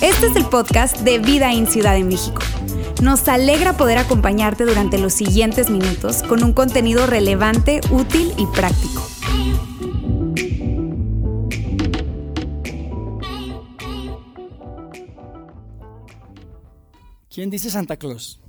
Este es el podcast de Vida en Ciudad de México. Nos alegra poder acompañarte durante los siguientes minutos con un contenido relevante, útil y práctico. ¿Quién dice Santa Claus?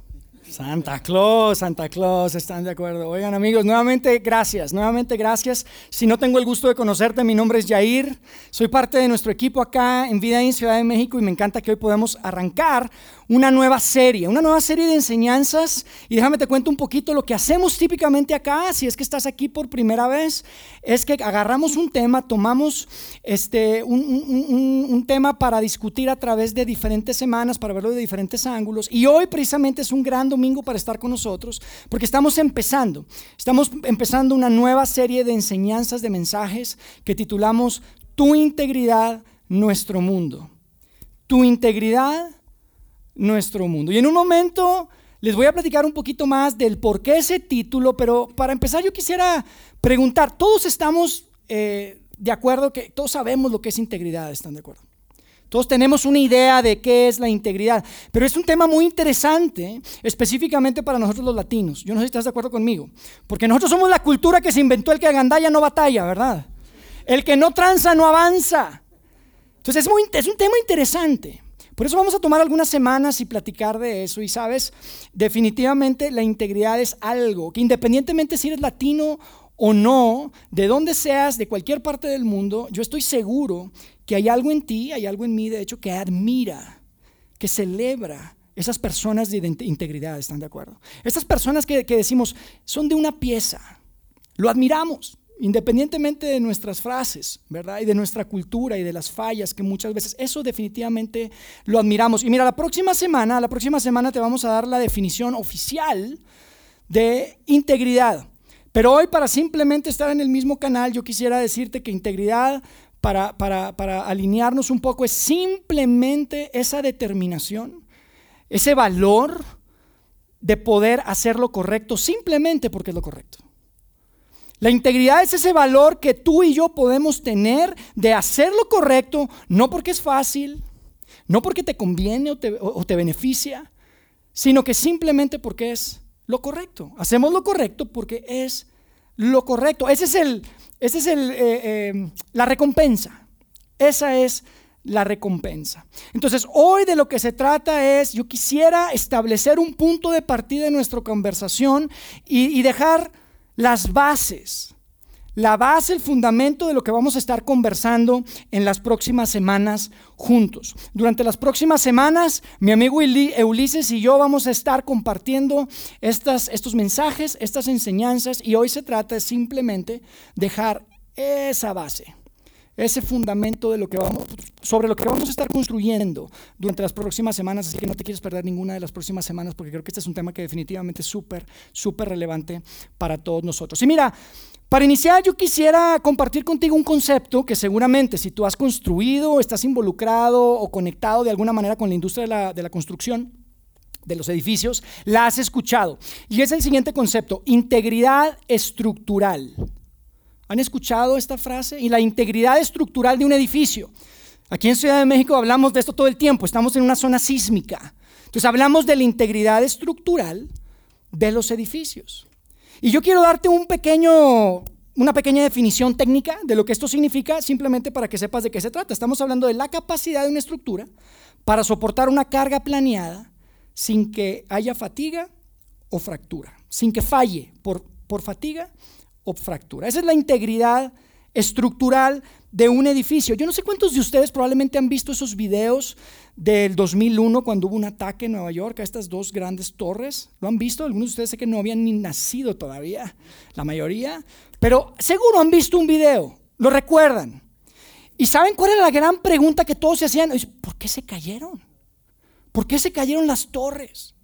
Santa Claus, Santa Claus, ¿están de acuerdo? Oigan amigos, nuevamente gracias, nuevamente gracias. Si no tengo el gusto de conocerte, mi nombre es Jair, soy parte de nuestro equipo acá en Vida en Ciudad de México y me encanta que hoy podamos arrancar una nueva serie, una nueva serie de enseñanzas. Y déjame te cuento un poquito lo que hacemos típicamente acá, si es que estás aquí por primera vez, es que agarramos un tema, tomamos este, un, tema para discutir a través de diferentes semanas, para verlo de diferentes ángulos. Y hoy precisamente es un gran domingo para estar con nosotros, porque estamos empezando, estamos empezando una nueva serie de enseñanzas, de mensajes que titulamos Tu integridad, nuestro mundo. Tu integridad, nuestro mundo. Y en un momento les voy a platicar un poquito más del por qué ese título, pero para empezar yo quisiera preguntar, todos estamos eh, de acuerdo que todos sabemos lo que es integridad, ¿están de acuerdo? Todos tenemos una idea de qué es la integridad, pero es un tema muy interesante, específicamente para nosotros los latinos. Yo no sé si estás de acuerdo conmigo, porque nosotros somos la cultura que se inventó el que agandalla no batalla, ¿verdad? El que no tranza no avanza. Entonces es, muy, es un tema interesante. Por eso vamos a tomar algunas semanas y platicar de eso. Y sabes, definitivamente la integridad es algo que independientemente si eres latino o no, de donde seas, de cualquier parte del mundo, yo estoy seguro que hay algo en ti, hay algo en mí, de hecho, que admira, que celebra esas personas de integridad, ¿están de acuerdo? Esas personas que, que decimos, son de una pieza, lo admiramos independientemente de nuestras frases, ¿verdad? Y de nuestra cultura y de las fallas que muchas veces, eso definitivamente lo admiramos. Y mira, la próxima semana, la próxima semana te vamos a dar la definición oficial de integridad. Pero hoy para simplemente estar en el mismo canal, yo quisiera decirte que integridad, para, para, para alinearnos un poco, es simplemente esa determinación, ese valor de poder hacer lo correcto simplemente porque es lo correcto. La integridad es ese valor que tú y yo podemos tener de hacer lo correcto, no porque es fácil, no porque te conviene o te, beneficia, sino que simplemente porque es lo correcto. Hacemos lo correcto porque es lo correcto. Esa es, el, ese es el, eh, eh, la recompensa. Esa es la recompensa. Entonces, hoy de lo que se trata es, yo quisiera establecer un punto de partida en nuestra conversación y dejar las bases, la base, el fundamento de lo que vamos a estar conversando en las próximas semanas juntos. Durante las próximas semanas, mi amigo Ulises y yo vamos a estar compartiendo estos mensajes, estas enseñanzas, y hoy se trata simplemente dejar esa base, ese fundamento de lo que vamos, sobre lo que vamos a estar construyendo durante las próximas semanas, así que no te quieres perder ninguna de las próximas semanas porque creo que este es un tema que definitivamente es súper, súper relevante para todos nosotros. Y mira, para iniciar yo quisiera compartir contigo un concepto que seguramente si tú has construido, estás involucrado o conectado de alguna manera con la industria de la, construcción, de los edificios, la has escuchado. Y es el siguiente concepto, integridad estructural. ¿Han escuchado esta frase? Y la integridad estructural de un edificio. Aquí en Ciudad de México hablamos de esto todo el tiempo, estamos en una zona sísmica. Entonces hablamos de la integridad estructural de los edificios. Y yo quiero darte un pequeño, una pequeña definición técnica de lo que esto significa, simplemente para que sepas de qué se trata. Estamos hablando de la capacidad de una estructura para soportar una carga planeada sin que haya fatiga o fractura, sin que falle por, por fatiga o fractura. Esa es la integridad estructural de un edificio. Yo no sé cuántos de ustedes probablemente han visto esos videos del 2001 cuando hubo un ataque en Nueva York a estas dos grandes torres. ¿Lo han visto? Algunos de ustedes sé que no habían ni nacido todavía, la mayoría, pero seguro han visto un video, lo recuerdan. ¿Y saben cuál era la gran pregunta que todos se hacían? ¿Por qué se cayeron? ¿Por qué se cayeron las torres?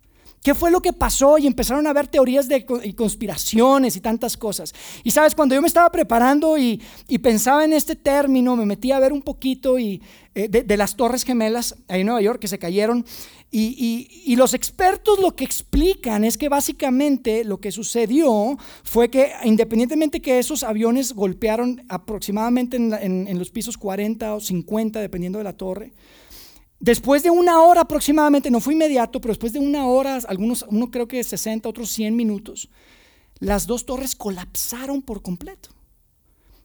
¿Qué fue lo que pasó? Y empezaron a haber teorías de y conspiraciones y tantas cosas. Y sabes, cuando yo me estaba preparando y, pensaba en este término, me metí a ver un poquito y, eh, de, las Torres Gemelas ahí en Nueva York que se cayeron. Y, los expertos lo que explican es que básicamente lo que sucedió fue que independientemente que esos aviones golpearon aproximadamente en, en los pisos 40 o 50, dependiendo de la torre, Después de una hora aproximadamente, no fue inmediato, pero después de una hora, algunos, uno creo que 60, otros 100 minutos, las dos torres colapsaron por completo.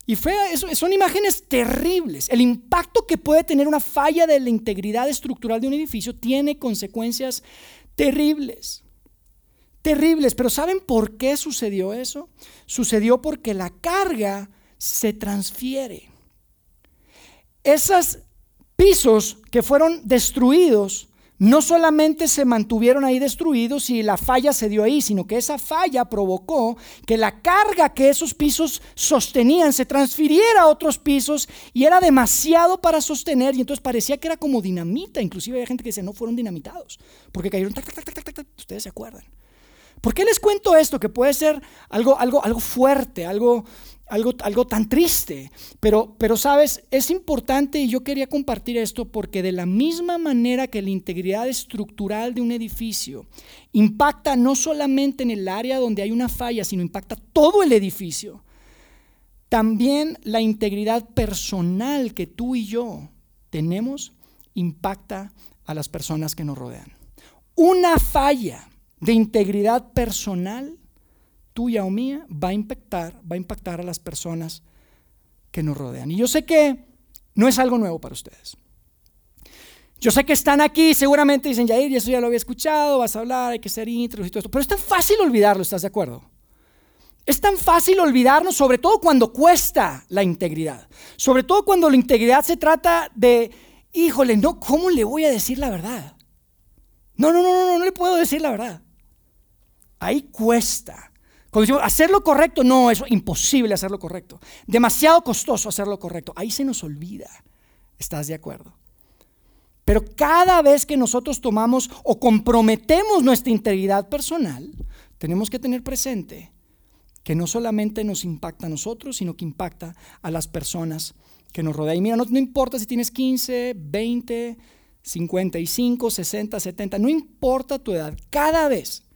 Y fue, son imágenes terribles. El impacto que puede tener una falla de la integridad estructural de un edificio tiene consecuencias terribles. Terribles. Pero ¿saben por qué sucedió eso? Sucedió porque la carga se transfiere. Esas pisos que fueron destruidos no solamente se mantuvieron ahí destruidos y la falla se dio ahí, sino que esa falla provocó que la carga que esos pisos sostenían se transfiriera a otros pisos y era demasiado para sostener y entonces parecía que era como dinamita, inclusive hay gente que dice no fueron dinamitados, porque cayeron, ustedes se acuerdan. ¿Por qué les cuento esto? Que puede ser algo, algo, algo fuerte, algo, algo, algo tan triste. Pero, pero, sabes, es importante y yo quería compartir esto porque de la misma manera que la integridad estructural de un edificio impacta no solamente en el área donde hay una falla, sino impacta todo el edificio, también la integridad personal que tú y yo tenemos impacta a las personas que nos rodean. Una falla de integridad personal tuya o mía va a impactar, va a impactar a las personas que nos rodean. Y yo sé que no es algo nuevo para ustedes. Yo sé que están aquí, seguramente dicen, Yair, eso ya lo había escuchado, vas a hablar, hay que ser intros y todo esto. Pero es tan fácil olvidarlo, ¿estás de acuerdo? Es tan fácil olvidarnos, sobre todo cuando cuesta la integridad. Sobre todo cuando la integridad se trata de, híjole, no, ¿cómo le voy a decir la verdad? No, no, no, no, no, no le puedo decir la verdad. Ahí cuesta. Cuando decimos hacerlo correcto, no, es imposible hacerlo correcto. Demasiado costoso hacerlo correcto. Ahí se nos olvida. ¿Estás de acuerdo? Pero cada vez que nosotros tomamos o comprometemos nuestra integridad personal, tenemos que tener presente que no solamente nos impacta a nosotros, sino que impacta a las personas que nos rodean. Y mira, no importa si tienes 15, 20, 55, 60, 70, no importa tu edad, cada vez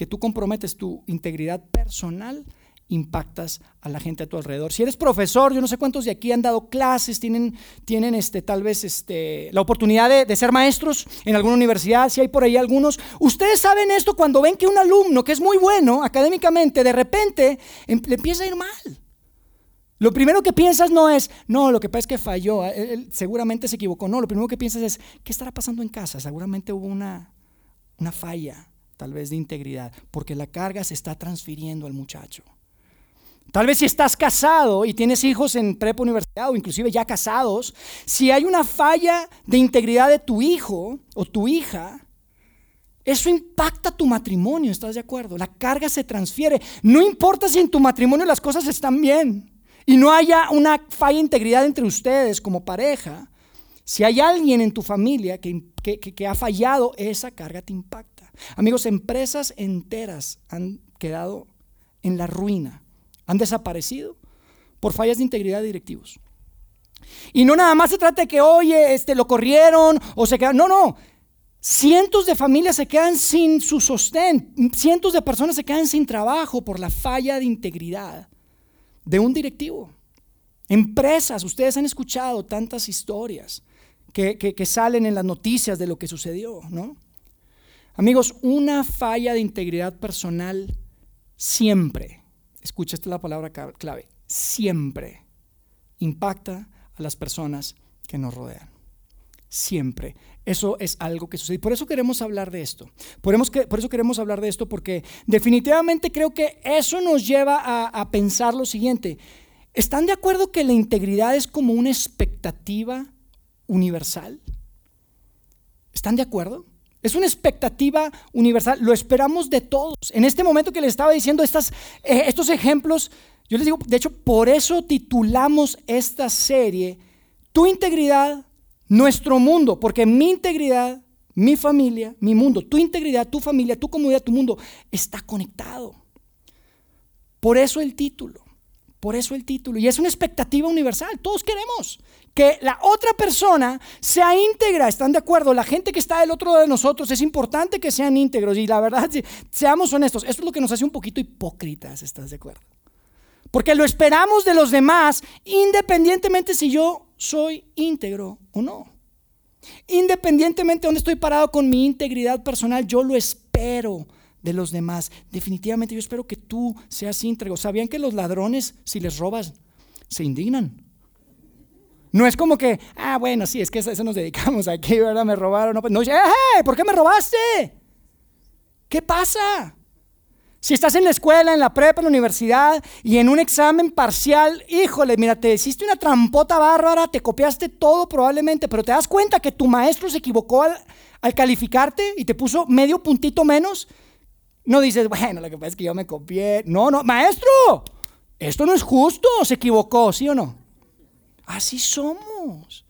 que tú comprometes tu integridad personal, impactas a la gente a tu alrededor. Si eres profesor, yo no sé cuántos de aquí han dado clases, tienen, tienen este, tal vez este, la oportunidad de, ser maestros en alguna universidad, si hay por ahí algunos. Ustedes saben esto cuando ven que un alumno que es muy bueno académicamente, de repente em, le empieza a ir mal. Lo primero que piensas no es, no, lo que pasa es que falló, él, seguramente se equivocó. No, lo primero que piensas es, ¿qué estará pasando en casa? Seguramente hubo una, una falla tal vez de integridad, porque la carga se está transfiriendo al muchacho. Tal vez si estás casado y tienes hijos en prepa universidad o inclusive ya casados, si hay una falla de integridad de tu hijo o tu hija, eso impacta tu matrimonio, ¿estás de acuerdo? La carga se transfiere. No importa si en tu matrimonio las cosas están bien y no haya una falla de integridad entre ustedes como pareja, si hay alguien en tu familia que, que ha fallado, esa carga te impacta. Amigos, empresas enteras han quedado en la ruina, han desaparecido por fallas de integridad de directivos. Y no nada más se trata de que, oye, este, lo corrieron o se quedan. No, no. Cientos de familias se quedan sin su sostén. Cientos de personas se quedan sin trabajo por la falla de integridad de un directivo. Empresas, ustedes han escuchado tantas historias que, salen en las noticias de lo que sucedió, ¿no? Amigos, una falla de integridad personal siempre, escucha esta es la palabra clave, siempre impacta a las personas que nos rodean. Siempre. Eso es algo que sucede. Por eso queremos hablar de esto. Por eso, queremos hablar de esto porque definitivamente creo que eso nos lleva a pensar lo siguiente. ¿Están de acuerdo que la integridad es como una expectativa universal? ¿Están de acuerdo? Es una expectativa universal, lo esperamos de todos. En este momento que les estaba diciendo estas, eh, estos ejemplos, yo les digo, de hecho, por eso titulamos esta serie Tu integridad, nuestro mundo, porque mi integridad, mi familia, mi mundo, tu integridad, tu familia, tu comunidad, tu mundo está conectado. Por eso el título. Por eso el título. Y es una expectativa universal. Todos queremos que la otra persona sea íntegra. ¿Están de acuerdo? La gente que está del otro lado de nosotros es importante que sean íntegros. Y la verdad, seamos honestos, esto es lo que nos hace un poquito hipócritas. ¿Estás de acuerdo? Porque lo esperamos de los demás independientemente si yo soy íntegro o no. Independientemente de dónde estoy parado con mi integridad personal, yo lo espero de los demás. Definitivamente yo espero que tú seas íntegro. ¿Sabían que los ladrones, si les robas, se indignan? No es como que, ah, bueno, sí, es que a eso nos dedicamos aquí, ¿verdad? Me robaron. No, no ¡eh! ¿Por qué me robaste? ¿Qué pasa? Si estás en la escuela, en la prepa, en la universidad y en un examen parcial, híjole, mira, te hiciste una trampota bárbara, te copiaste todo probablemente, pero te das cuenta que tu maestro se equivocó al calificarte y te puso medio puntito menos. No dices, bueno, lo que pasa es que yo me copié. No, no, maestro, esto no es justo, se equivocó, ¿sí o no? Así somos.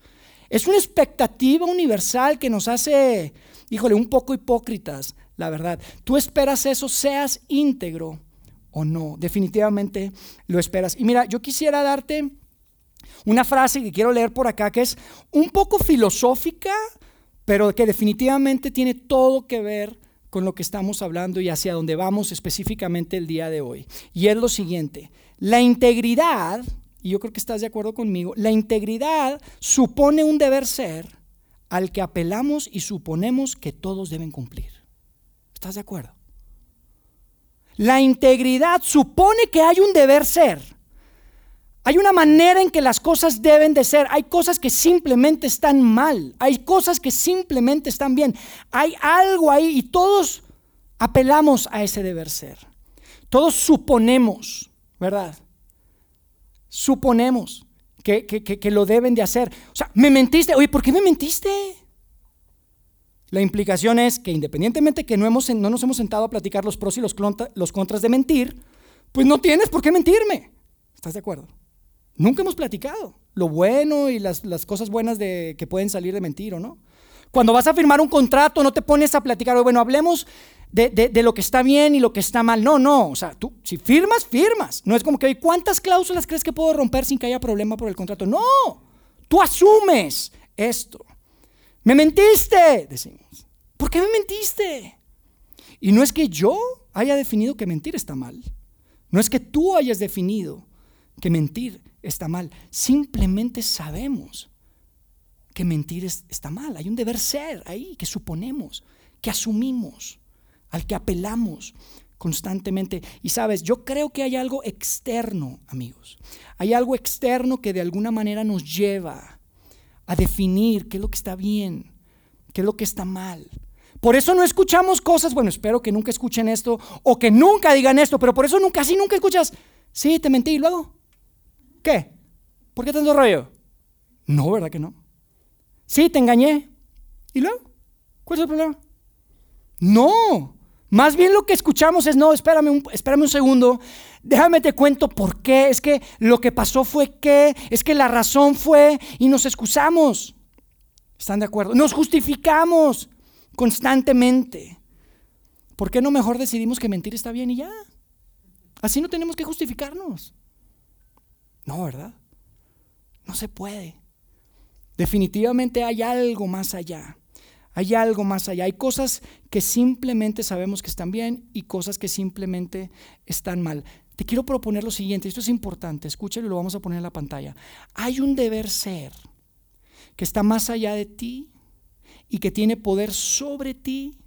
Es una expectativa universal que nos hace, híjole, un poco hipócritas la verdad. Tú esperas eso, seas íntegro o no. Definitivamente lo esperas. Y mira, yo quisiera darte una frase que quiero leer por acá que es un poco filosófica, pero que definitivamente tiene todo que ver con lo que estamos hablando y hacia dónde vamos específicamente el día de hoy. Y es lo siguiente, la integridad, y yo creo que estás de acuerdo conmigo, la integridad supone un deber ser al que apelamos y suponemos que todos deben cumplir. ¿Estás de acuerdo? La integridad supone que hay un deber ser. Hay una manera en que las cosas deben de ser. Hay cosas que simplemente están mal. Hay cosas que simplemente están bien. Hay algo ahí y todos apelamos a ese deber ser. Todos suponemos, ¿verdad? Suponemos que, que lo deben de hacer. O sea, me mentiste. Oye, ¿por qué me mentiste? La implicación es que independientemente que no, hemos, no nos hemos sentado a platicar los pros y los contras de mentir, pues no tienes por qué mentirme. ¿Estás de acuerdo? Nunca hemos platicado lo bueno y las, cosas buenas de, que pueden salir de mentir o no. Cuando vas a firmar un contrato, no te pones a platicar, bueno, hablemos de, de, lo que está bien y lo que está mal. No, no, o sea, tú, si firmas, firmas. No es como que, ¿cuántas cláusulas crees que puedo romper sin que haya problema por el contrato? No, tú asumes esto. Me mentiste, decimos. ¿Por qué me mentiste? Y no es que yo haya definido que mentir está mal. No es que tú hayas definido que mentir está mal. Simplemente sabemos que mentir está mal. Hay un deber ser ahí que suponemos, que asumimos, al que apelamos constantemente. Y sabes, yo creo que hay algo externo, amigos. Hay algo externo que de alguna manera nos lleva a definir qué es lo que está bien, qué es lo que está mal. Por eso no escuchamos cosas, bueno, espero que nunca escuchen esto o que nunca digan esto, pero por eso nunca, así nunca escuchas, sí, te mentí, y luego, ¿qué? ¿Por qué tanto rollo? No, ¿verdad que no? Sí, te engañé. ¿Y luego? ¿Cuál es el problema? No, más bien lo que escuchamos es, no, espérame un, espérame un segundo, déjame te cuento por qué, es que lo que pasó fue que, es que la razón fue y nos excusamos. ¿Están de acuerdo? Nos justificamos constantemente. ¿Por qué no mejor decidimos que mentir está bien y ya? Así no tenemos que justificarnos. No, ¿verdad? No se puede. Definitivamente hay algo más allá. Hay algo más allá. Hay cosas que simplemente sabemos que están bien y cosas que simplemente están mal. Te quiero proponer lo siguiente, esto es importante, escúchalo y lo vamos a poner en la pantalla. Hay un deber ser que está más allá de ti y que tiene poder sobre ti,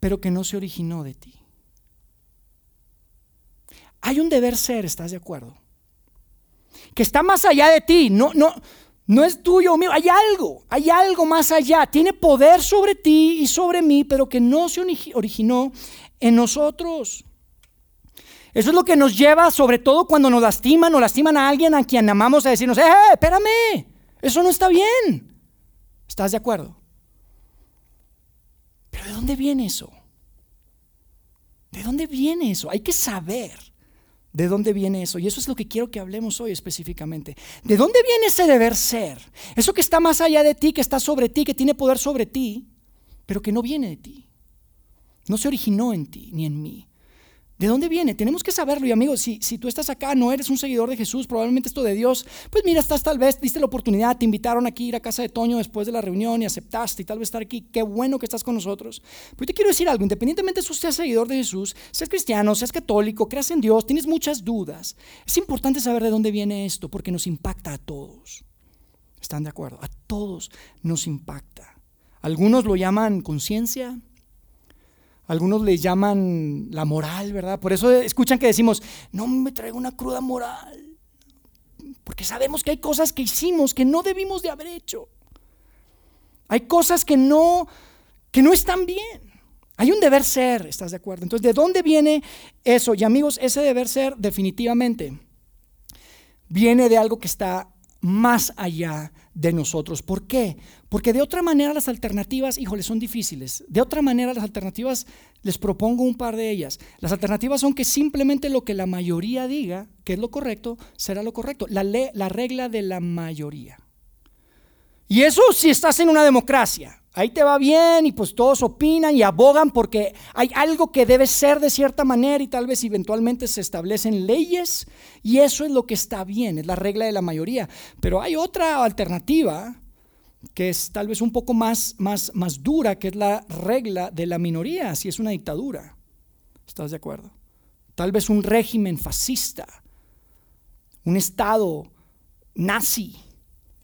pero que no se originó de ti. Hay un deber ser, ¿estás de acuerdo? Que está más allá de ti, no, no, no es tuyo mío, hay algo, hay algo más allá. Tiene poder sobre ti y sobre mí, pero que no se originó en nosotros. Eso es lo que nos lleva, sobre todo cuando nos lastiman o lastiman a alguien a quien amamos, a decirnos, ¡eh, espérame! Eso no está bien. ¿Estás de acuerdo? Pero ¿de dónde viene eso? ¿De dónde viene eso? Hay que saber. ¿De dónde viene eso? Y eso es lo que quiero que hablemos hoy específicamente. ¿De dónde viene ese deber ser? Eso que está más allá de ti, que está sobre ti, que tiene poder sobre ti, pero que no viene de ti. No se originó en ti ni en mí. ¿De dónde viene? Tenemos que saberlo. Y amigos, si, si tú estás acá, no eres un seguidor de Jesús, probablemente esto de Dios, pues mira, estás tal vez, diste la oportunidad, te invitaron aquí a ir a casa de Toño después de la reunión y aceptaste y tal vez estar aquí. Qué bueno que estás con nosotros. Pero te quiero decir algo, independientemente de si seas seguidor de Jesús, seas cristiano, seas católico, creas en Dios, tienes muchas dudas. Es importante saber de dónde viene esto porque nos impacta a todos. ¿Están de acuerdo? A todos nos impacta. Algunos lo llaman conciencia, algunos le llaman la moral, ¿verdad? Por eso escuchan que decimos, no me traigo una cruda moral. Porque sabemos que hay cosas que hicimos que no debimos de haber hecho. Hay cosas que no, que no están bien. Hay un deber ser, ¿estás de acuerdo? Entonces, ¿de dónde viene eso? Y amigos, ese deber ser definitivamente viene de algo que está más allá de nosotros. ¿Por qué? Porque de otra manera las alternativas, híjole, son difíciles. De otra manera las alternativas, les propongo un par de ellas. Las alternativas son que simplemente lo que la mayoría diga, que es lo correcto, será lo correcto. La, la regla de la mayoría. Y eso si estás en una democracia ahí te va bien y pues todos opinan y abogan porque hay algo que debe ser de cierta manera y tal vez eventualmente se establecen leyes y eso es lo que está bien, es la regla de la mayoría. Pero hay otra alternativa que es tal vez un poco más, más, más dura, que es la regla de la minoría, si es una dictadura. ¿Estás de acuerdo? Tal vez un régimen fascista, un Estado nazi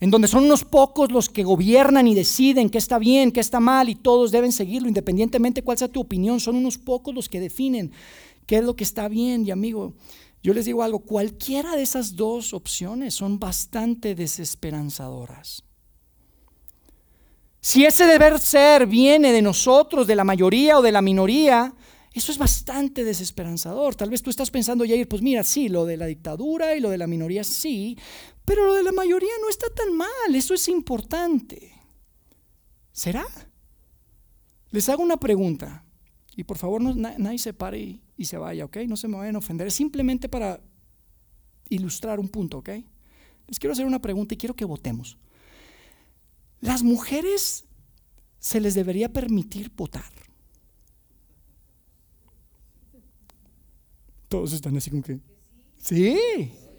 en donde son unos pocos los que gobiernan y deciden qué está bien, qué está mal y todos deben seguirlo, independientemente cuál sea tu opinión, son unos pocos los que definen qué es lo que está bien. Y amigo, yo les digo algo, cualquiera de esas dos opciones son bastante desesperanzadoras. Si ese deber ser viene de nosotros, de la mayoría o de la minoría, eso es bastante desesperanzador. Tal vez tú estás pensando, Jair, pues mira, sí, lo de la dictadura y lo de la minoría sí, pero lo de la mayoría no está tan mal, eso es importante. ¿Será? Les hago una pregunta y por favor no, nadie se pare y, se vaya, ¿ok? No se me vayan a ofender, es simplemente para ilustrar un punto, ¿ok? Les quiero hacer una pregunta y quiero que votemos. ¿Las mujeres se les debería permitir votar? Todos están así como que... Sí.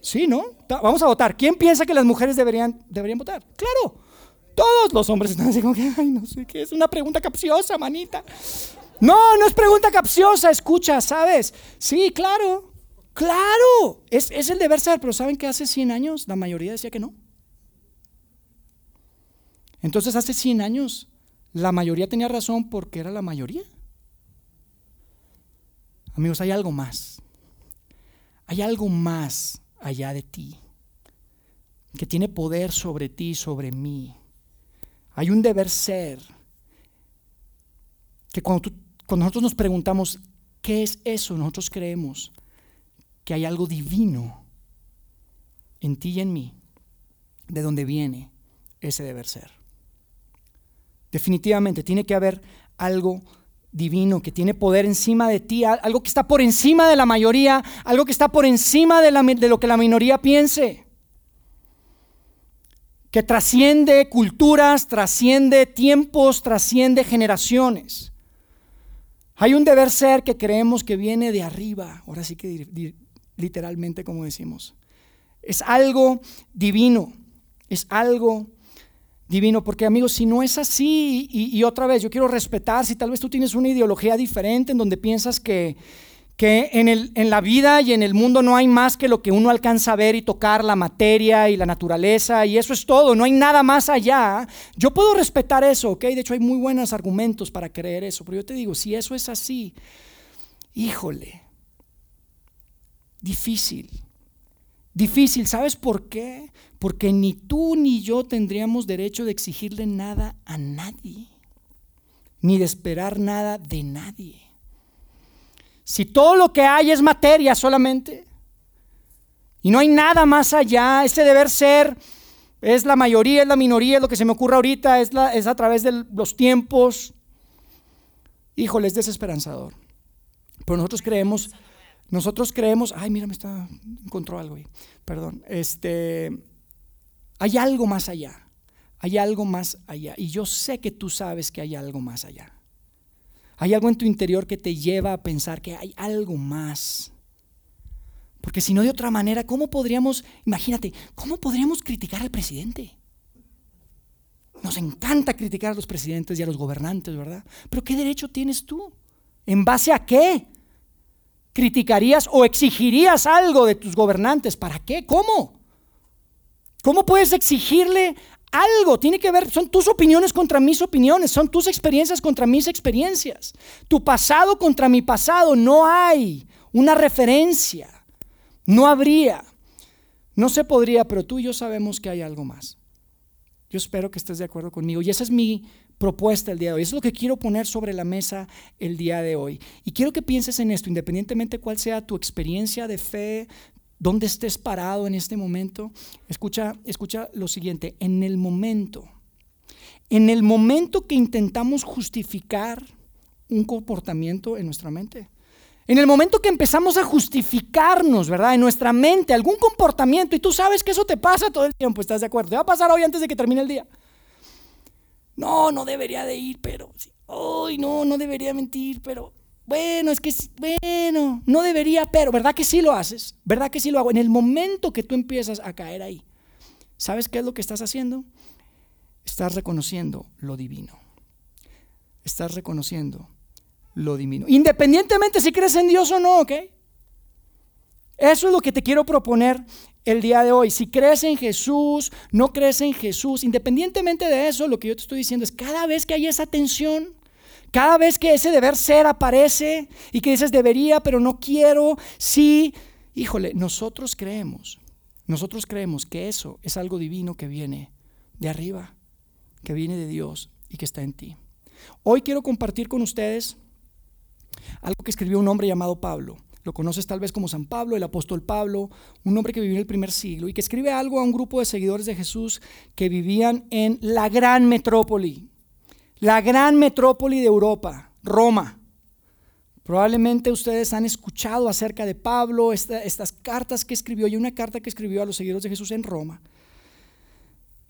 Sí, ¿no? Vamos a votar. ¿Quién piensa que las mujeres deberían, deberían votar? Claro. Todos los hombres están así como que, ay, no sé qué, es una pregunta capciosa, manita. No, no es pregunta capciosa, escucha, ¿sabes? Sí, claro, claro, es, es el deber ser, pero ¿saben que hace 100 años la mayoría decía que no? Entonces hace 100 años la mayoría tenía razón porque era la mayoría. Amigos, hay algo más. Hay algo más allá de ti, que tiene poder sobre ti, sobre mí. Hay un deber ser, que cuando, cuando nosotros nos preguntamos, ¿qué es eso? Nosotros creemos que hay algo divino en ti y en mí, de donde viene ese deber ser. Definitivamente tiene que haber algo divino, que tiene poder encima de ti, algo que está por encima de la mayoría, algo que está por encima de, lo que la minoría piense, que trasciende culturas, trasciende tiempos, trasciende generaciones. Hay un deber ser que creemos que viene de arriba, ahora sí que literalmente como decimos. Es algo divino, es algo divino, porque amigos, si no es así, y, otra vez, yo quiero respetar, si tal vez tú tienes una ideología diferente en donde piensas que, que en, el, en la vida y en el mundo no hay más que lo que uno alcanza a ver y tocar, la materia y la naturaleza, y eso es todo, no hay nada más allá, yo puedo respetar eso, ¿ok? De hecho hay muy buenos argumentos para creer eso, pero yo te digo, si eso es así, híjole, difícil. Difícil, ¿sabes por qué? Porque ni tú ni yo tendríamos derecho de exigirle nada a nadie, ni de esperar nada de nadie. Si todo lo que hay es materia solamente, y no hay nada más allá, ese deber ser es la mayoría, es la minoría, es lo que se me ocurre ahorita, es, a través de los tiempos. Híjole, es desesperanzador. Pero nosotros creemos nosotros creemos, ay, mira, me está, encontró algo ahí, perdón, este, hay algo más allá, hay algo más allá, y yo sé que tú sabes que hay algo más allá. Hay algo en tu interior que te lleva a pensar que hay algo más. Porque si no de otra manera, ¿cómo podríamos, imagínate, cómo podríamos criticar al presidente? Nos encanta criticar a los presidentes y a los gobernantes, ¿verdad? Pero ¿qué derecho tienes tú? ¿En base a qué? ¿Criticarías o exigirías algo de tus gobernantes? ¿Para qué? ¿Cómo? ¿Cómo puedes exigirle algo? Tiene que ver, son tus opiniones contra mis opiniones, son tus experiencias contra mis experiencias. Tu pasado contra mi pasado, no hay una referencia. No habría. No se podría, pero tú y yo sabemos que hay algo más. Yo espero que estés de acuerdo conmigo. Y esa es mi propuesta el día de hoy. Eso es lo que quiero poner sobre la mesa el día de hoy. Y quiero que pienses en esto, independientemente cuál sea tu experiencia de fe, dónde estés parado en este momento. Escucha, escucha lo siguiente. En el momento, en el momento que intentamos justificar un comportamiento en nuestra mente, en el momento que empezamos a justificarnos, ¿verdad? En nuestra mente algún comportamiento y tú sabes que eso te pasa todo el tiempo, ¿estás de acuerdo? Te va a pasar hoy antes de que termine el día. No, no debería de ir, pero sí. Ay, no, no debería mentir, pero bueno, es que bueno, no debería, pero ¿verdad que sí lo haces? ¿Verdad que sí lo hago? En el momento que tú empiezas a caer ahí, ¿sabes qué es lo que estás haciendo? Estás reconociendo lo divino. Estás reconociendo lo divino. Independientemente si crees en Dios o no, ¿ok? Eso es lo que te quiero proponer el día de hoy. Si crees en Jesús, no crees en Jesús, independientemente de eso, lo que yo te estoy diciendo es cada vez que hay esa tensión, cada vez que ese deber ser aparece y que dices debería, pero no quiero, sí, híjole, nosotros creemos, nosotros creemos que eso es algo divino que viene de arriba, que viene de Dios y que está en ti. Hoy quiero compartir con ustedes algo que escribió un hombre llamado Pablo. Lo conoces tal vez como San Pablo, el apóstol Pablo, un hombre que vivió en el primer siglo y que escribe algo a un grupo de seguidores de Jesús que vivían en la gran metrópoli, la gran metrópoli de Europa, Roma. Probablemente ustedes han escuchado acerca de Pablo, estas cartas que escribió y una carta que escribió a los seguidores de Jesús en Roma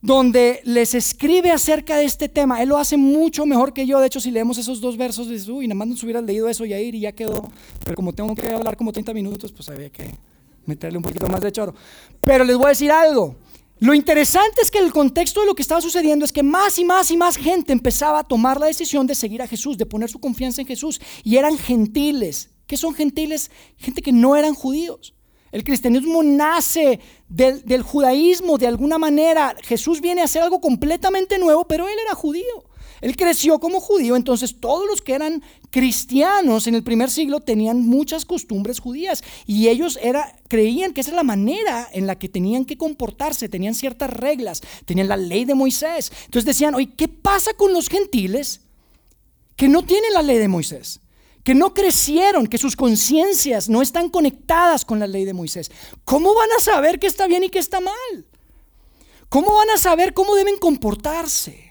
donde les escribe acerca de este tema. Él lo hace mucho mejor que yo. De hecho, si leemos esos dos versos, dices, uy, nada más nos hubieras leído eso, y ir y ya quedó. Pero como tengo que hablar como 30 minutos, pues había que meterle un poquito más de choro. Pero les voy a decir algo. Lo interesante es que el contexto de lo que estaba sucediendo es que más y más y más gente empezaba a tomar la decisión de seguir a Jesús, de poner su confianza en Jesús. Y eran gentiles. ¿Qué son gentiles? Gente que no eran judíos. El cristianismo nace del, judaísmo de alguna manera. Jesús viene a hacer algo completamente nuevo, pero él era judío. Él creció como judío, entonces todos los que eran cristianos en el primer siglo tenían muchas costumbres judías y ellos era, creían que esa era la manera en la que tenían que comportarse, tenían ciertas reglas, tenían la ley de Moisés. Entonces decían, oye, ¿qué pasa con los gentiles que no tienen la ley de Moisés? que no crecieron, que sus conciencias no están conectadas con la ley de Moisés. ¿Cómo van a saber qué está bien y qué está mal? ¿Cómo van a saber cómo deben comportarse?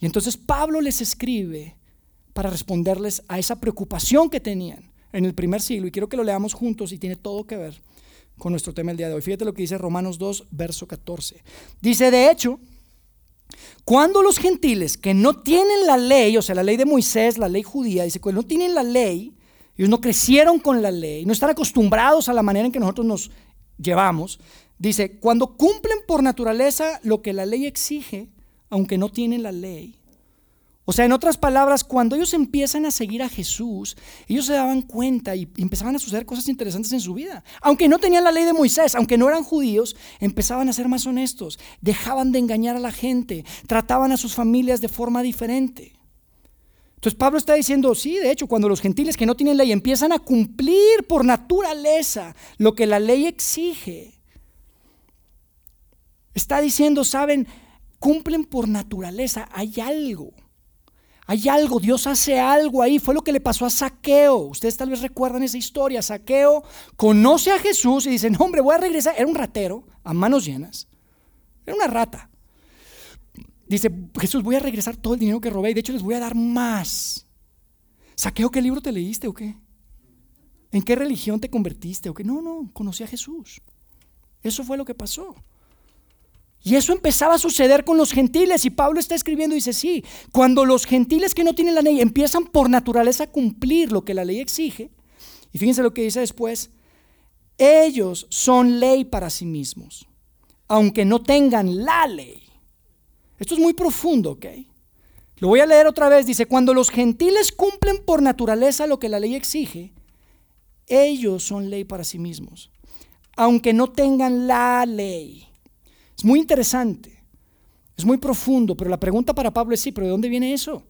Y entonces Pablo les escribe para responderles a esa preocupación que tenían en el primer siglo. Y quiero que lo leamos juntos y tiene todo que ver con nuestro tema el día de hoy. Fíjate lo que dice Romanos 2, verso 14. Dice, de hecho, cuando los gentiles que no tienen la ley, o sea, la ley de Moisés, la ley judía, dice, que no tienen la ley, ellos no crecieron con la ley, no están acostumbrados a la manera en que nosotros nos llevamos, dice, cuando cumplen por naturaleza lo que la ley exige, aunque no tienen la ley, o sea, en otras palabras, cuando ellos empiezan a seguir a Jesús, ellos se daban cuenta y empezaban a suceder cosas interesantes en su vida. Aunque no tenían la ley de Moisés, aunque no eran judíos, empezaban a ser más honestos, dejaban de engañar a la gente, trataban a sus familias de forma diferente. Entonces Pablo está diciendo, sí, de hecho, cuando los gentiles que no tienen ley empiezan a cumplir por naturaleza lo que la ley exige, está diciendo, saben, cumplen por naturaleza, hay algo hay algo, Dios hace algo ahí. Fue lo que le pasó a Saqueo. Ustedes tal vez recuerdan esa historia. Saqueo conoce a Jesús y dice, no hombre, voy a regresar. Era un ratero a manos llenas. Era una rata. Dice, Jesús, voy a regresar todo el dinero que robé y de hecho les voy a dar más. Saqueo, ¿qué libro te leíste o qué? ¿En qué religión te convertiste o qué? No, no, conocí a Jesús. Eso fue lo que pasó. Y eso empezaba a suceder con los gentiles. Y Pablo está escribiendo y dice, sí, cuando los gentiles que no tienen la ley empiezan por naturaleza a cumplir lo que la ley exige, y fíjense lo que dice después, ellos son ley para sí mismos, aunque no tengan la ley. Esto es muy profundo, ¿ok? Lo voy a leer otra vez. Dice, cuando los gentiles cumplen por naturaleza lo que la ley exige, ellos son ley para sí mismos, aunque no tengan la ley. Es muy interesante, es muy profundo, pero la pregunta para Pablo es sí, pero ¿de dónde viene eso?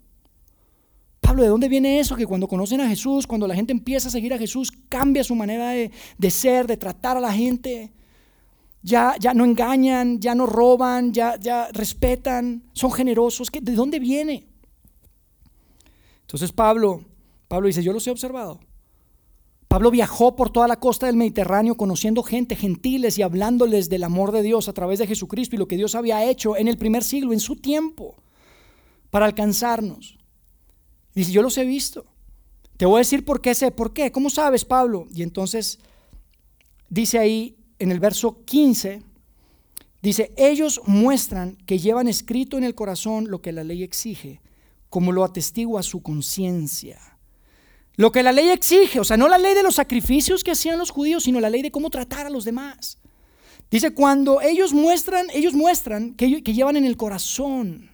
Pablo, ¿de dónde viene eso? Que cuando conocen a Jesús, cuando la gente empieza a seguir a Jesús, cambia su manera de, ser, de tratar a la gente. Ya, ya no engañan, ya no roban, ya, ya respetan, son generosos. ¿De dónde viene? Entonces Pablo, Pablo dice, yo los he observado. Pablo viajó por toda la costa del Mediterráneo conociendo gente, gentiles y hablándoles del amor de Dios a través de Jesucristo y lo que Dios había hecho en el primer siglo, en su tiempo, para alcanzarnos. Dice, yo los he visto. Te voy a decir por qué sé, por qué, ¿cómo sabes, Pablo? Y entonces dice ahí en el verso 15, dice, ellos muestran que llevan escrito en el corazón lo que la ley exige, como lo atestigua su conciencia. Lo que la ley exige, o sea, no la ley de los sacrificios que hacían los judíos, sino la ley de cómo tratar a los demás. Dice, cuando ellos muestran, ellos muestran que, que llevan en el corazón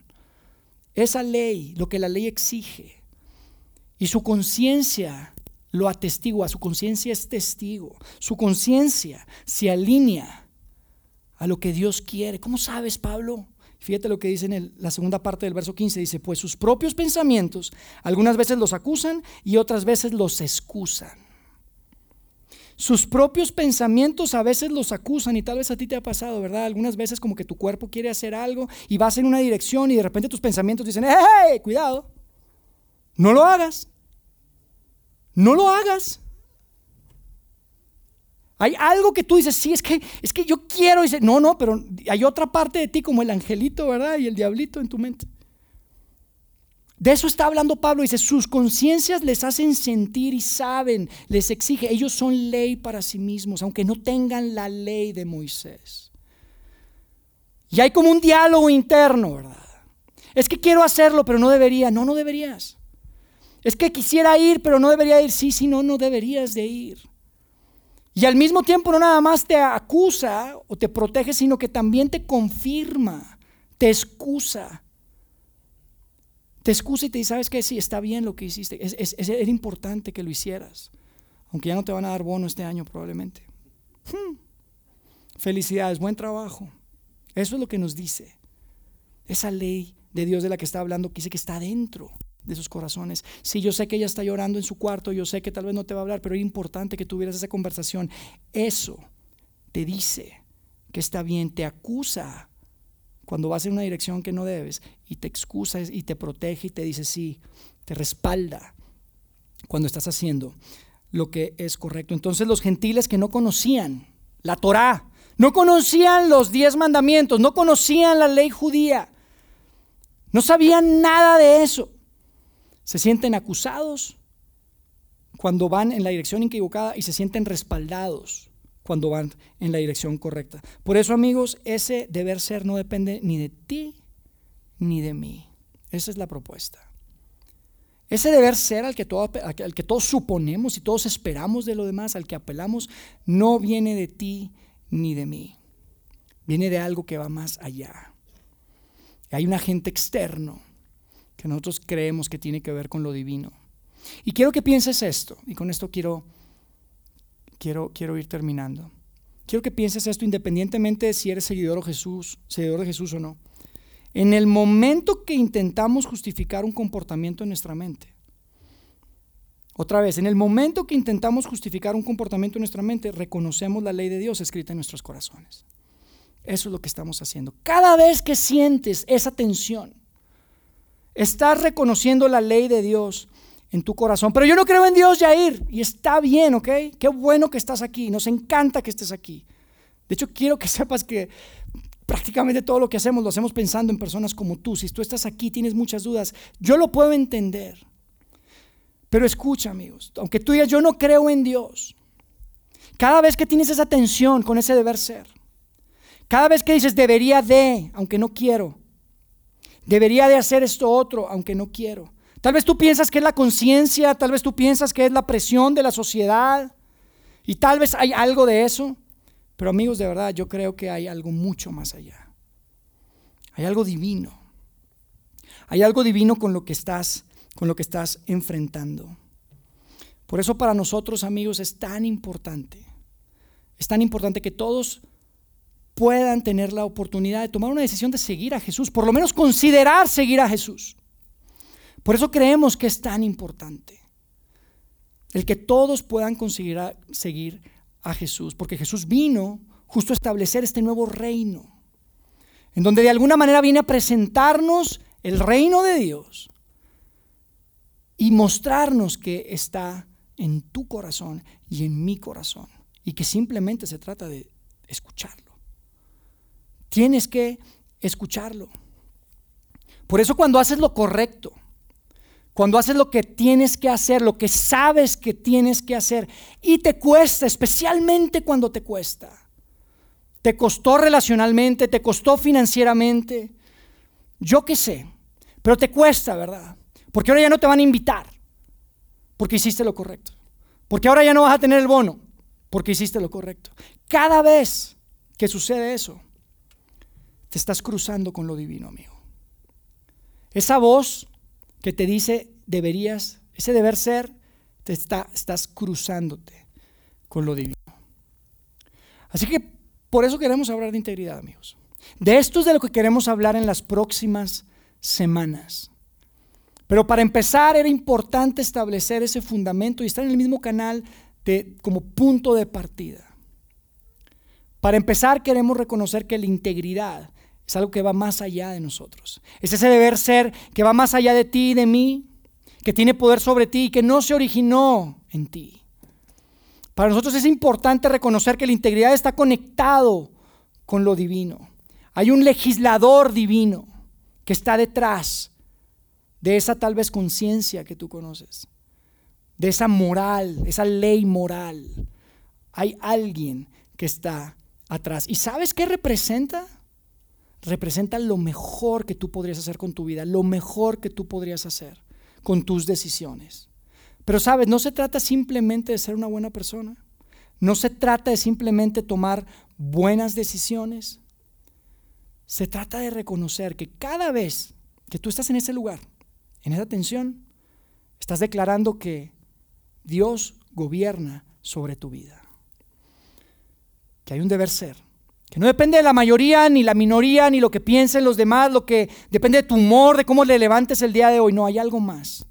esa ley, lo que la ley exige. Y su conciencia lo atestigua, su conciencia es testigo, su conciencia se alinea a lo que Dios quiere. ¿Cómo sabes, Pablo? Fíjate lo que dice en la segunda parte del verso 15. Dice, pues sus propios pensamientos algunas veces los acusan y otras veces los excusan. Sus propios pensamientos a veces los acusan y tal vez a ti te ha pasado, ¿verdad? Algunas veces como que tu cuerpo quiere hacer algo y vas en una dirección y de repente tus pensamientos dicen, ¡hey! Cuidado, no lo hagas. No lo hagas. Hay algo que tú dices, sí, es que, es que yo quiero. Dice, no, no, pero hay otra parte de ti como el angelito, ¿verdad? Y el diablito en tu mente. De eso está hablando Pablo. Dice, sus conciencias les hacen sentir y saben, les exige. Ellos son ley para sí mismos, aunque no tengan la ley de Moisés. Y hay como un diálogo interno, ¿verdad? Es que quiero hacerlo, pero no debería. No, no deberías. Es que quisiera ir, pero no debería ir. Sí, sí, no, no deberías de ir. Y al mismo tiempo no nada más te acusa o te protege, sino que también te confirma, te excusa. Te excusa y te dice, ¿sabes qué? Sí, está bien lo que hiciste. Es, era importante que lo hicieras. Aunque ya no te van a dar bono este año probablemente. Hmm. Felicidades, buen trabajo. Eso es lo que nos dice. Esa ley de Dios de la que está hablando, que dice que está dentro de sus corazones. Sí, yo sé que ella está llorando en su cuarto, yo sé que tal vez no te va a hablar, pero es importante que tuvieras esa conversación. Eso te dice que está bien, te acusa cuando vas en una dirección que no debes y te excusa y te protege y te dice sí, te respalda cuando estás haciendo lo que es correcto. Entonces los gentiles que no conocían la Torá, no conocían los diez mandamientos, no conocían la ley judía, no sabían nada de eso se sienten acusados cuando van en la dirección equivocada y se sienten respaldados cuando van en la dirección correcta. Por eso, amigos, ese deber ser no depende ni de ti ni de mí. Esa es la propuesta. Ese deber ser al que, todos suponemos y todos esperamos de lo demás, al que apelamos, no viene de ti ni de mí. Viene de algo que va más allá. Hay un agente externo nosotros creemos que tiene que ver con lo divino. Y quiero que pienses esto, y con esto quiero, quiero, quiero ir terminando. Quiero que pienses esto independientemente de si eres seguidor, o Jesús, seguidor de Jesús o no. En el momento que intentamos justificar un comportamiento en nuestra mente, otra vez, en el momento que intentamos justificar un comportamiento en nuestra mente, reconocemos la ley de Dios escrita en nuestros corazones. Eso es lo que estamos haciendo. Cada vez que sientes esa tensión, Estás reconociendo la ley de Dios en tu corazón. Pero yo no creo en Dios, Jair. Y está bien, ¿ok? Qué bueno que estás aquí. Nos encanta que estés aquí. De hecho, quiero que sepas que prácticamente todo lo que hacemos lo hacemos pensando en personas como tú. Si tú estás aquí, tienes muchas dudas, yo lo puedo entender. Pero escucha, amigos, aunque tú digas, yo no creo en Dios, cada vez que tienes esa tensión con ese deber ser, Cada vez que dices debería de, aunque no quiero. Debería de hacer esto otro, aunque no quiero. Tal vez tú piensas que es la conciencia, tal vez tú piensas que es la presión de la sociedad. Y tal vez hay algo de eso. Pero amigos, de verdad, yo creo que hay algo mucho más allá. Hay algo divino. Hay algo divino con lo que estás, con lo que estás enfrentando. Por eso para nosotros, amigos, es tan importante. Es tan importante que todos puedan tener la oportunidad de tomar una decisión de seguir a Jesús, por lo menos considerar seguir a Jesús. Por eso creemos que es tan importante el que todos puedan conseguir seguir a Jesús, porque Jesús vino justo a establecer este nuevo reino, en donde de alguna manera viene a presentarnos el reino de Dios y mostrarnos que está en tu corazón y en mi corazón, y que simplemente se trata de escucharlo. Tienes que escucharlo. Por eso cuando haces lo correcto, cuando haces lo que tienes que hacer, lo que sabes que tienes que hacer, y te cuesta, especialmente cuando te cuesta, te costó relacionalmente, te costó financieramente, yo qué sé, pero te cuesta, ¿verdad? Porque ahora ya no te van a invitar, porque hiciste lo correcto. Porque ahora ya no vas a tener el bono, porque hiciste lo correcto. Cada vez que sucede eso, te estás cruzando con lo divino, amigo. Esa voz que te dice deberías, ese deber ser, te está, estás cruzándote con lo divino. Así que por eso queremos hablar de integridad, amigos. De esto es de lo que queremos hablar en las próximas semanas. Pero para empezar era importante establecer ese fundamento y estar en el mismo canal de, como punto de partida. Para empezar queremos reconocer que la integridad es algo que va más allá de nosotros. Es ese deber ser que va más allá de ti y de mí, que tiene poder sobre ti y que no se originó en ti. Para nosotros es importante reconocer que la integridad está conectado con lo divino. Hay un legislador divino que está detrás de esa tal vez conciencia que tú conoces, de esa moral, esa ley moral. Hay alguien que está atrás. ¿Y sabes qué representa? Representa lo mejor que tú podrías hacer con tu vida, lo mejor que tú podrías hacer con tus decisiones. Pero sabes, no se trata simplemente de ser una buena persona, no se trata de simplemente tomar buenas decisiones, se trata de reconocer que cada vez que tú estás en ese lugar, en esa tensión, estás declarando que Dios gobierna sobre tu vida, que hay un deber ser que no depende de la mayoría, ni la minoría, ni lo que piensen los demás, lo que depende de tu humor, de cómo le levantes el día de hoy. No, hay algo más.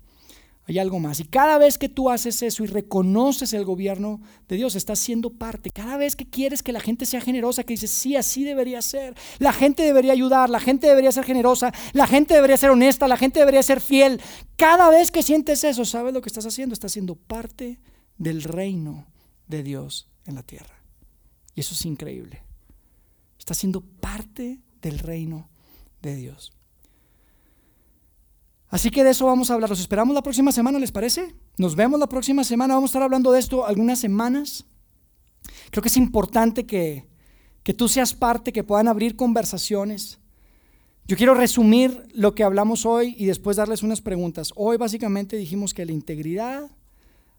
Hay algo más. Y cada vez que tú haces eso y reconoces el gobierno de Dios, estás siendo parte. Cada vez que quieres que la gente sea generosa, que dices, sí, así debería ser. La gente debería ayudar, la gente debería ser generosa, la gente debería ser honesta, la gente debería ser fiel. Cada vez que sientes eso, ¿sabes lo que estás haciendo? Estás siendo parte del reino de Dios en la tierra. Y eso es increíble. Está siendo parte del reino de Dios. Así que de eso vamos a hablar. Los esperamos la próxima semana, ¿les parece? Nos vemos la próxima semana. Vamos a estar hablando de esto algunas semanas. Creo que es importante que, que tú seas parte, que puedan abrir conversaciones. Yo quiero resumir lo que hablamos hoy y después darles unas preguntas. Hoy básicamente dijimos que la integridad,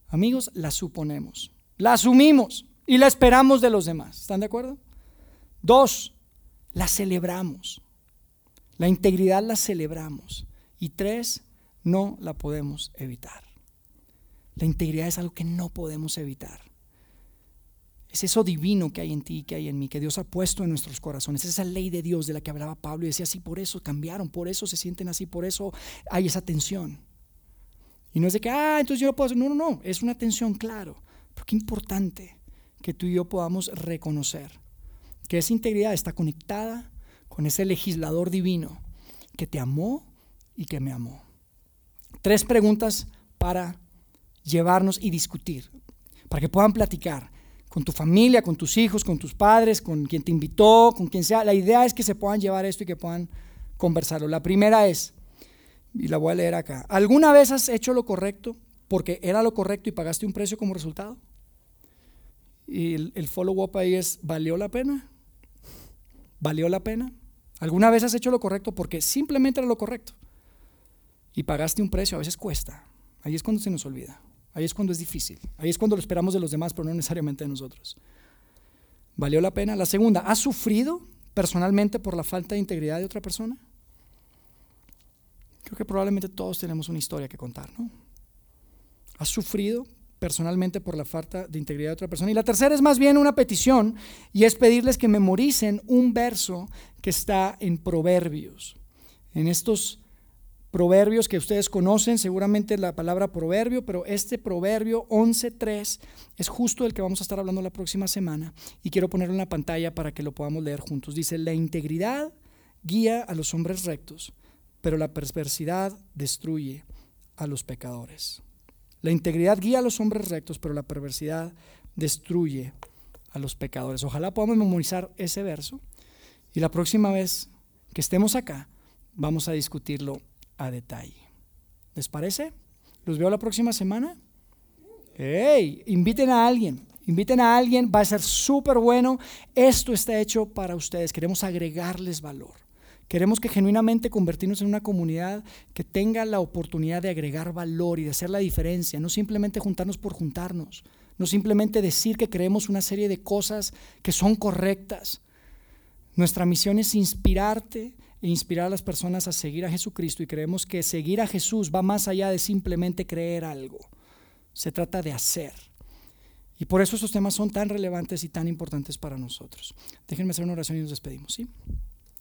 amigos, la suponemos, la asumimos y la esperamos de los demás. ¿Están de acuerdo? Dos, la celebramos. La integridad la celebramos. Y tres, no la podemos evitar. La integridad es algo que no podemos evitar. Es eso divino que hay en ti, que hay en mí, que Dios ha puesto en nuestros corazones. Es esa ley de Dios de la que hablaba Pablo y decía así, por eso cambiaron, por eso se sienten así, por eso hay esa tensión. Y no es de que, ah, entonces yo no puedo hacer. No, no, no, es una tensión, claro. Pero qué importante que tú y yo podamos reconocer que esa integridad está conectada con ese legislador divino que te amó y que me amó. Tres preguntas para llevarnos y discutir, para que puedan platicar con tu familia, con tus hijos, con tus padres, con quien te invitó, con quien sea. La idea es que se puedan llevar esto y que puedan conversarlo. La primera es, y la voy a leer acá, ¿alguna vez has hecho lo correcto porque era lo correcto y pagaste un precio como resultado? Y el, el follow-up ahí es, ¿valió la pena? ¿Valió la pena? ¿Alguna vez has hecho lo correcto porque simplemente era lo correcto? Y pagaste un precio, a veces cuesta. Ahí es cuando se nos olvida. Ahí es cuando es difícil. Ahí es cuando lo esperamos de los demás, pero no necesariamente de nosotros. ¿Valió la pena? La segunda, ¿has sufrido personalmente por la falta de integridad de otra persona? Creo que probablemente todos tenemos una historia que contar, ¿no? ¿Has sufrido personalmente por la falta de integridad de otra persona? Y la tercera es más bien una petición y es pedirles que memoricen un verso que está en Proverbios. En estos proverbios que ustedes conocen, seguramente la palabra proverbio, pero este proverbio 11.3 es justo el que vamos a estar hablando la próxima semana y quiero ponerlo en la pantalla para que lo podamos leer juntos. Dice, la integridad guía a los hombres rectos, pero la perversidad destruye a los pecadores. La integridad guía a los hombres rectos, pero la perversidad destruye a los pecadores. Ojalá podamos memorizar ese verso y la próxima vez que estemos acá vamos a discutirlo a detalle. ¿Les parece? ¿Los veo la próxima semana? ¡Hey! Inviten a alguien. Inviten a alguien, va a ser súper bueno. Esto está hecho para ustedes. Queremos agregarles valor. Queremos que genuinamente convertirnos en una comunidad que tenga la oportunidad de agregar valor y de hacer la diferencia, no simplemente juntarnos por juntarnos, no simplemente decir que creemos una serie de cosas que son correctas. Nuestra misión es inspirarte, e inspirar a las personas a seguir a Jesucristo y creemos que seguir a Jesús va más allá de simplemente creer algo. Se trata de hacer. Y por eso estos temas son tan relevantes y tan importantes para nosotros. Déjenme hacer una oración y nos despedimos. ¿sí?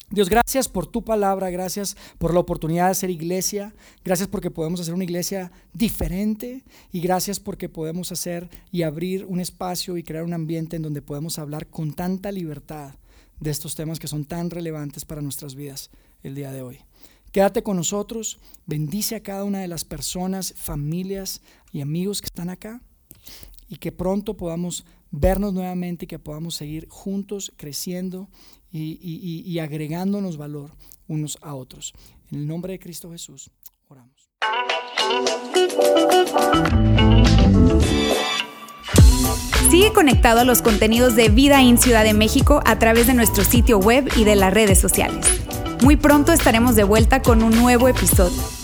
Dios, gracias por tu palabra, gracias por la oportunidad de ser iglesia, gracias porque podemos hacer una iglesia diferente y gracias porque podemos hacer y abrir un espacio y crear un ambiente en donde podemos hablar con tanta libertad de estos temas que son tan relevantes para nuestras vidas el día de hoy. Quédate con nosotros, bendice a cada una de las personas, familias y amigos que están acá y que pronto podamos vernos nuevamente y que podamos seguir juntos creciendo y, agregándonos valor unos a otros. En el nombre de Cristo Jesús, oramos. Sigue conectado a los contenidos de Vida en Ciudad de México a través de nuestro sitio web y de las redes sociales. Muy pronto estaremos de vuelta con un nuevo episodio.